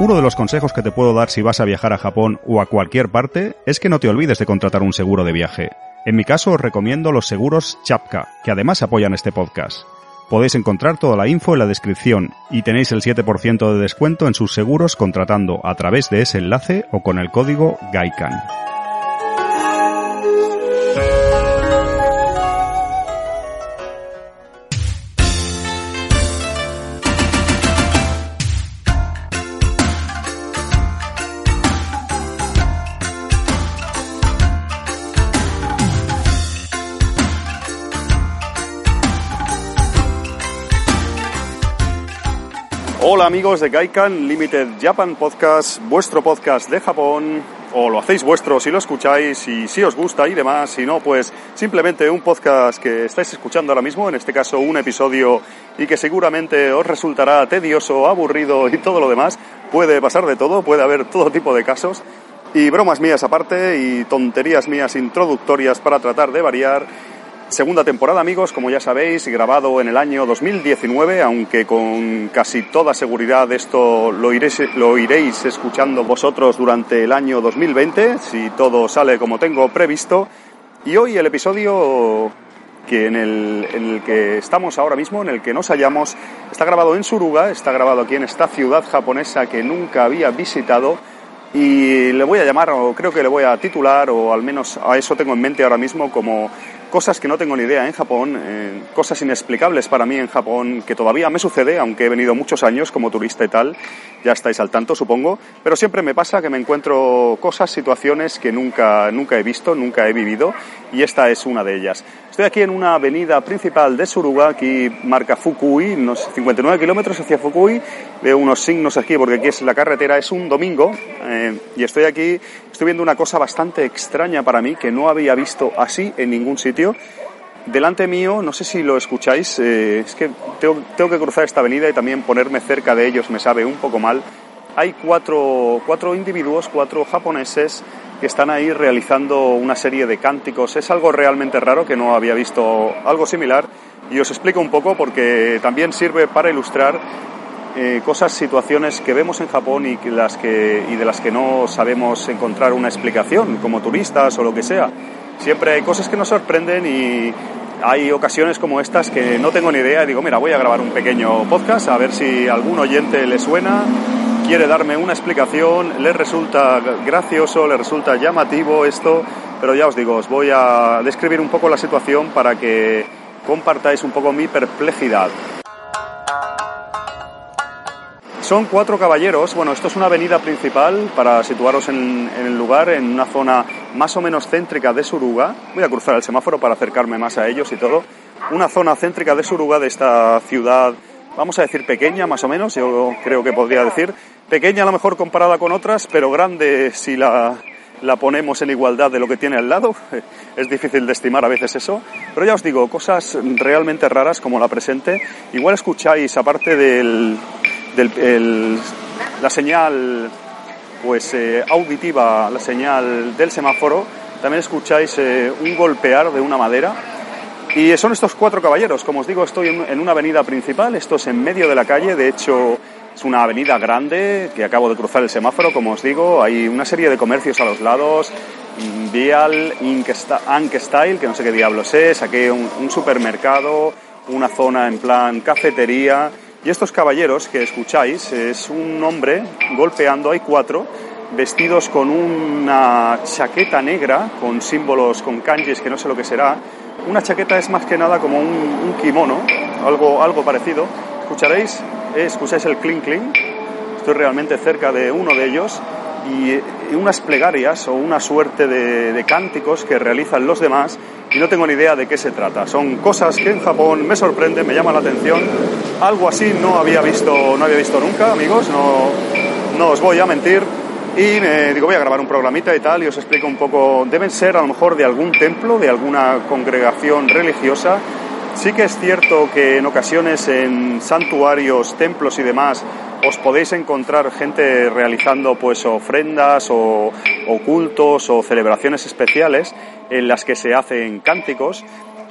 Uno de los consejos que te puedo dar si vas a viajar a Japón o a cualquier parte es que no te olvides de contratar un seguro de viaje. En mi caso os recomiendo los seguros Chapka, que además apoyan este podcast. Podéis encontrar toda la info en la descripción y tenéis el 7% de descuento en sus seguros contratando a través de ese enlace o con el código GAIKAN. Hola amigos de Gaikan Limited Japan Podcast, vuestro podcast de Japón, o lo hacéis vuestro si lo escucháis y si os gusta y demás, si no, pues simplemente un podcast que estáis escuchando ahora mismo, en este caso un episodio y que seguramente os resultará tedioso, aburrido y todo lo demás. Puede pasar de todo, puede haber todo tipo de casos. Y bromas mías aparte y tonterías mías introductorias para tratar de variar Segunda temporada, amigos, como ya sabéis, grabado en el año 2019, aunque con casi toda seguridad esto lo iréis, lo iréis escuchando vosotros durante el año 2020, si todo sale como tengo previsto. Y hoy el episodio que en el, en el que estamos ahora mismo, en el que nos hallamos, está grabado en Suruga, está grabado aquí en esta ciudad japonesa que nunca había visitado y le voy a llamar, o creo que le voy a titular, o al menos a eso tengo en mente ahora mismo, como cosas que no tengo ni idea en Japón, eh, cosas inexplicables para mí en Japón, que todavía me sucede, aunque he venido muchos años como turista y tal, ya estáis al tanto supongo, pero siempre me pasa que me encuentro cosas, situaciones que nunca, nunca he visto, nunca he vivido, y esta es una de ellas. Estoy aquí en una avenida principal de Suruga, aquí marca Fukui, unos 59 kilómetros hacia Fukui. Veo unos signos aquí porque aquí es la carretera, es un domingo eh, y estoy aquí, estoy viendo una cosa bastante extraña para mí que no había visto así en ningún sitio. Delante mío, no sé si lo escucháis, eh, es que tengo, tengo que cruzar esta avenida y también ponerme cerca de ellos me sabe un poco mal. Hay cuatro, cuatro individuos, cuatro japoneses que están ahí realizando una serie de cánticos. Es algo realmente raro que no había visto algo similar y os explico un poco porque también sirve para ilustrar eh, cosas, situaciones que vemos en Japón y, las que, y de las que no sabemos encontrar una explicación como turistas o lo que sea. Siempre hay cosas que nos sorprenden y hay ocasiones como estas que no tengo ni idea y digo, mira, voy a grabar un pequeño podcast a ver si algún oyente le suena quiere darme una explicación, le resulta gracioso, le resulta llamativo esto, pero ya os digo, os voy a describir un poco la situación para que compartáis un poco mi perplejidad. Son cuatro caballeros, bueno, esto es una avenida principal para situaros en, en, el lugar, en una zona más o menos céntrica de Suruga. Voy a cruzar el semáforo para acercarme más a ellos y todo. Una zona céntrica de Suruga, de esta ciudad, vamos a decir pequeña más o menos, yo creo que podría decir, pequeña a lo mejor comparada con otras, pero grande si la, la ponemos en igualdad de lo que tiene al lado. Es difícil de estimar a veces eso. Pero ya os digo, cosas realmente raras como la presente. Igual escucháis, aparte del, del la señal pues eh, auditiva, la señal del semáforo, también escucháis eh, un golpear de una madera. Y son estos cuatro caballeros. Como os digo, estoy en, en una avenida principal. Esto es en medio de la calle. De hecho, es una avenida grande que acabo de cruzar el semáforo, como os digo. Hay una serie de comercios a los lados. Vial, Style, que no sé qué diablos es. Aquí un, un supermercado, una zona en plan cafetería. Y estos caballeros que escucháis es un hombre golpeando, hay cuatro, vestidos con una chaqueta negra, con símbolos, con kanjis, que no sé lo que será. Una chaqueta es más que nada como un, un kimono, algo, algo parecido. Escucharéis escucháis el clink clink, estoy realmente cerca de uno de ellos y, unas plegarias o una suerte de, cánticos que realizan los demás y no tengo ni idea de qué se trata. Son cosas que en Japón me sorprenden, me llaman la atención. Algo así no había visto, no había visto nunca, amigos, no, no os voy a mentir. Y me digo, voy a grabar un programita y tal, y os explico un poco. Deben ser a lo mejor de algún templo, de alguna congregación religiosa Sí que es cierto que en ocasiones en santuarios, templos y demás os podéis encontrar gente realizando pues ofrendas o, o cultos o celebraciones especiales en las que se hacen cánticos.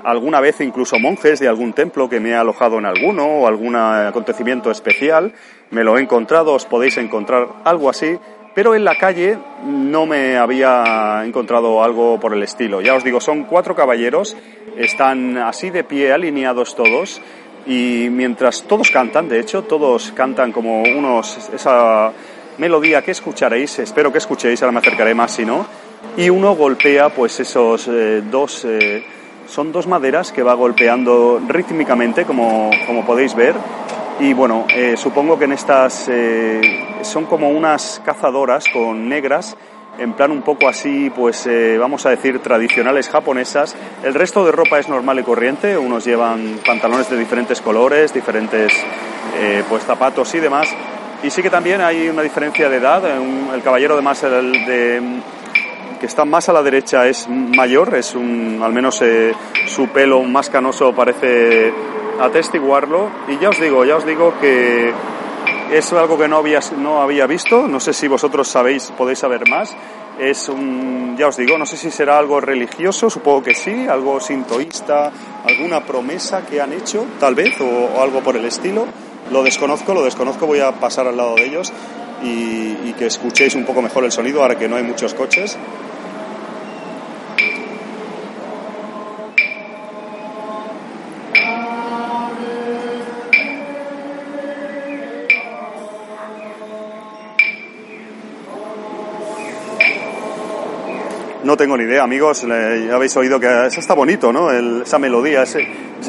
alguna vez incluso monjes de algún templo que me ha alojado en alguno o algún acontecimiento especial. Me lo he encontrado, os podéis encontrar algo así, pero en la calle no me había encontrado algo por el estilo. Ya os digo, son cuatro caballeros, están así de pie, alineados todos, y mientras todos cantan, de hecho, todos cantan como unos, esa melodía que escucharéis, espero que escuchéis, ahora me acercaré más si no, y uno golpea pues esos eh, dos, eh, son dos maderas que va golpeando rítmicamente, como, como podéis ver, y bueno, eh, supongo que en estas son como unas cazadoras con negras, en plan un poco así, pues vamos a decir, tradicionales japonesas. El resto de ropa es normal y corriente, unos llevan pantalones de diferentes colores, diferentes pues zapatos y demás, y sí que también hay una diferencia de edad. el caballero de más de, que está más a la derecha es mayor, es un, al menos eh, su pelo más canoso parece atestiguarlo. Y ya os digo, ya os digo que es algo que no había, no había visto. No sé si vosotros sabéis, podéis saber más. Es un, ya os digo, no sé si será algo religioso, supongo que sí, algo sintoísta, alguna promesa que han hecho, tal vez, o algo por el estilo lo desconozco, lo desconozco, voy a pasar al lado de ellos y, y que escuchéis un poco mejor el sonido ahora que no hay muchos coches. No tengo ni idea, amigos. Ya habéis oído que está bonito, ¿no? esa melodía, ese,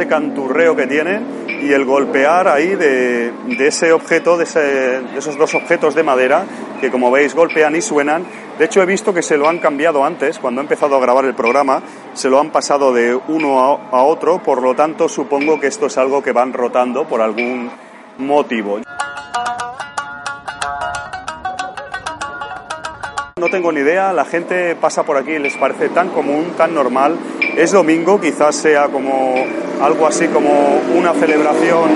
canturreo que tiene y el golpear ahí de, ese objeto, de, esos dos objetos de madera que, como veis, golpean y suenan. De hecho, he visto que se lo han cambiado antes, cuando he empezado a grabar el programa, se lo han pasado de uno a otro, por lo tanto, supongo que esto es algo que van rotando por algún motivo. No tengo ni idea, la gente pasa por aquí y les parece tan común, tan normal. Es domingo, quizás sea como algo así como una celebración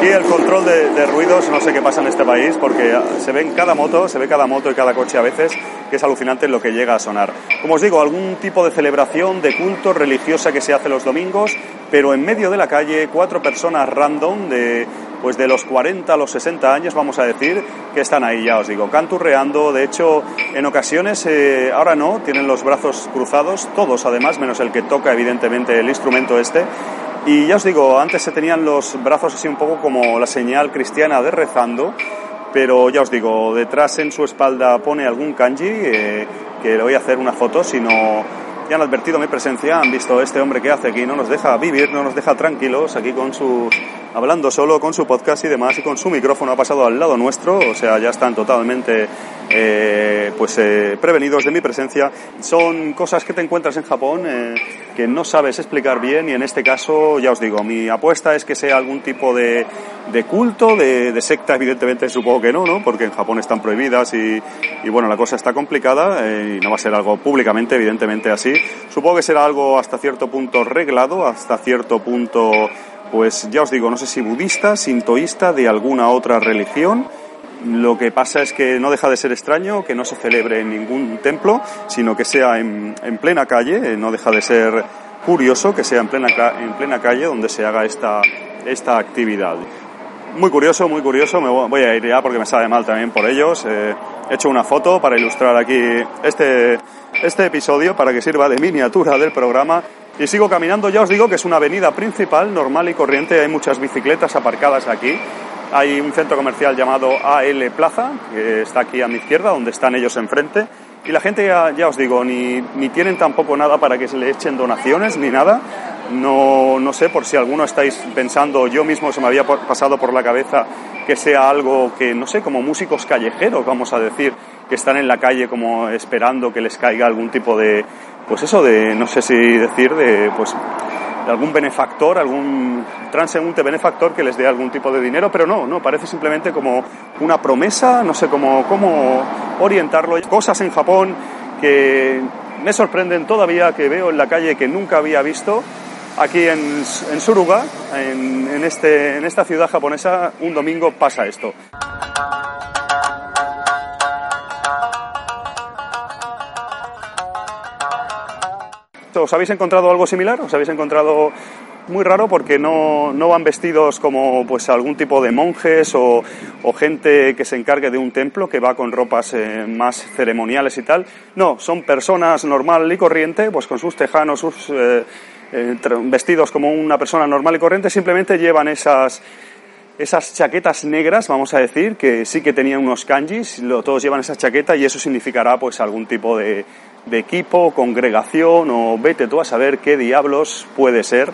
Aquí el control de, ruidos, no sé qué pasa en este país, porque se ve en cada moto, se ve cada moto y cada coche a veces, que es alucinante lo que llega a sonar. Como os digo, algún tipo de celebración, de culto religiosa que se hace los domingos, pero en medio de la calle, cuatro personas random de, pues de los 40 a los 60 años, vamos a decir, que están ahí, ya os digo, canturreando. De hecho, en ocasiones, eh, ahora no, tienen los brazos cruzados, todos además, menos el que toca evidentemente el instrumento este. Y ya os digo, antes se tenían los brazos así un poco como la señal cristiana de rezando, pero ya os digo, detrás en su espalda pone algún kanji, eh, que le voy a hacer una foto, si no ya han advertido mi presencia, han visto este hombre que hace aquí, no nos deja vivir, no nos deja tranquilos aquí con su hablando solo con su podcast y demás y con su micrófono ha pasado al lado nuestro, o sea, ya están totalmente eh, pues eh, prevenidos de mi presencia. Son cosas que te encuentras en Japón eh, que no sabes explicar bien y en este caso, ya os digo, mi apuesta es que sea algún tipo de, de culto, de, de, secta, evidentemente supongo que no, ¿no? Porque en Japón están prohibidas y, y bueno, la cosa está complicada y no va a ser algo públicamente, evidentemente así. Supongo que será algo hasta cierto punto reglado, hasta cierto punto pues ya os digo, no sé si budista, sintoísta, de alguna otra religión. Lo que pasa es que no deja de ser extraño que no se celebre en ningún templo, sino que sea en, plena calle, eh, no deja de ser curioso que sea en plena, en plena calle donde se haga esta, esta actividad. Muy curioso, muy curioso, me voy a ir ya porque me sabe mal también por ellos. Eh, he hecho una foto para ilustrar aquí este, este episodio, para que sirva de miniatura del programa y sigo caminando, ya os digo que es una avenida principal, normal y corriente, hay muchas bicicletas aparcadas aquí. Hay un centro comercial llamado AL Plaza, que está aquí a mi izquierda, donde están ellos enfrente. Y la gente, ya, ya os digo, ni, ni, tienen tampoco nada para que se le echen donaciones ni nada. No, no sé por si alguno estáis pensando, yo mismo se me había pasado por la cabeza que sea algo que, no sé, como músicos callejeros, vamos a decir, que están en la calle como esperando que les caiga algún tipo de, pues eso de, no sé si decir, de, pues, algún benefactor, algún transeúnte benefactor que les dé algún tipo de dinero, pero no, no, parece simplemente como una promesa, no sé cómo, cómo orientarlo. Cosas en Japón que me sorprenden todavía, que veo en la calle que nunca había visto. Aquí en, en Suruga, en, este, en esta ciudad japonesa, un domingo pasa esto. ¿Os habéis encontrado algo similar? ¿Os habéis encontrado muy raro porque no, no van vestidos como pues algún tipo de monjes o, gente que se encargue de un templo que va con ropas eh, más ceremoniales y tal. No, son personas normal y corriente, pues con sus tejanos, sus eh, eh, vestidos como una persona normal y corriente, simplemente llevan esas esas chaquetas negras, vamos a decir, que sí que tenían unos kanjis, todos llevan esa chaqueta y eso significará pues algún tipo de, de equipo, congregación o vete tú a saber qué diablos puede ser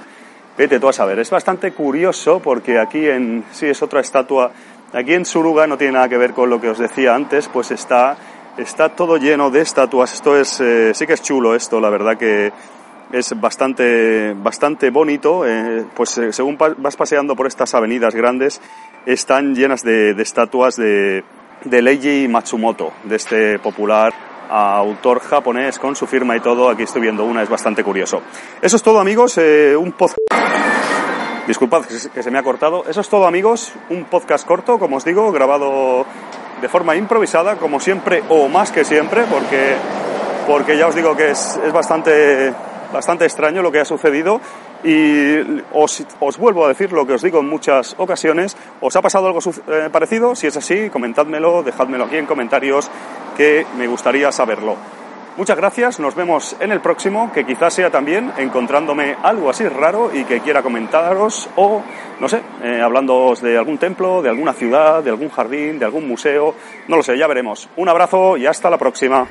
Vete tú a saber. Es bastante curioso porque aquí en, sí es otra estatua, aquí en Suruga no tiene nada que ver con lo que os decía antes, pues está, está todo lleno de estatuas. Esto es, eh, sí que es chulo esto, la verdad que es bastante, bastante bonito. Eh, pues eh, según vas paseando por estas avenidas grandes, están llenas de, estatuas de, de Leiji Matsumoto, de este popular autor japonés con su firma y todo. Aquí estoy viendo una, es bastante curioso. Eso es todo, amigos. Eh, un podcast. Disculpad que se me ha cortado. Eso es todo, amigos. Un podcast corto, como os digo, grabado de forma improvisada, como siempre, o más que siempre, porque, porque ya os digo que es, es bastante, bastante extraño lo que ha sucedido. Y os, os, vuelvo a decir lo que os digo en muchas ocasiones. ¿Os ha pasado algo eh, parecido? Si es así, comentádmelo, dejádmelo aquí en comentarios que me gustaría saberlo. Muchas gracias, nos vemos en el próximo, que quizás sea también encontrándome algo así raro y que quiera comentaros o, no sé, eh, hablándoos de algún templo, de alguna ciudad, de algún jardín, de algún museo, no lo sé, ya veremos. Un abrazo y hasta la próxima.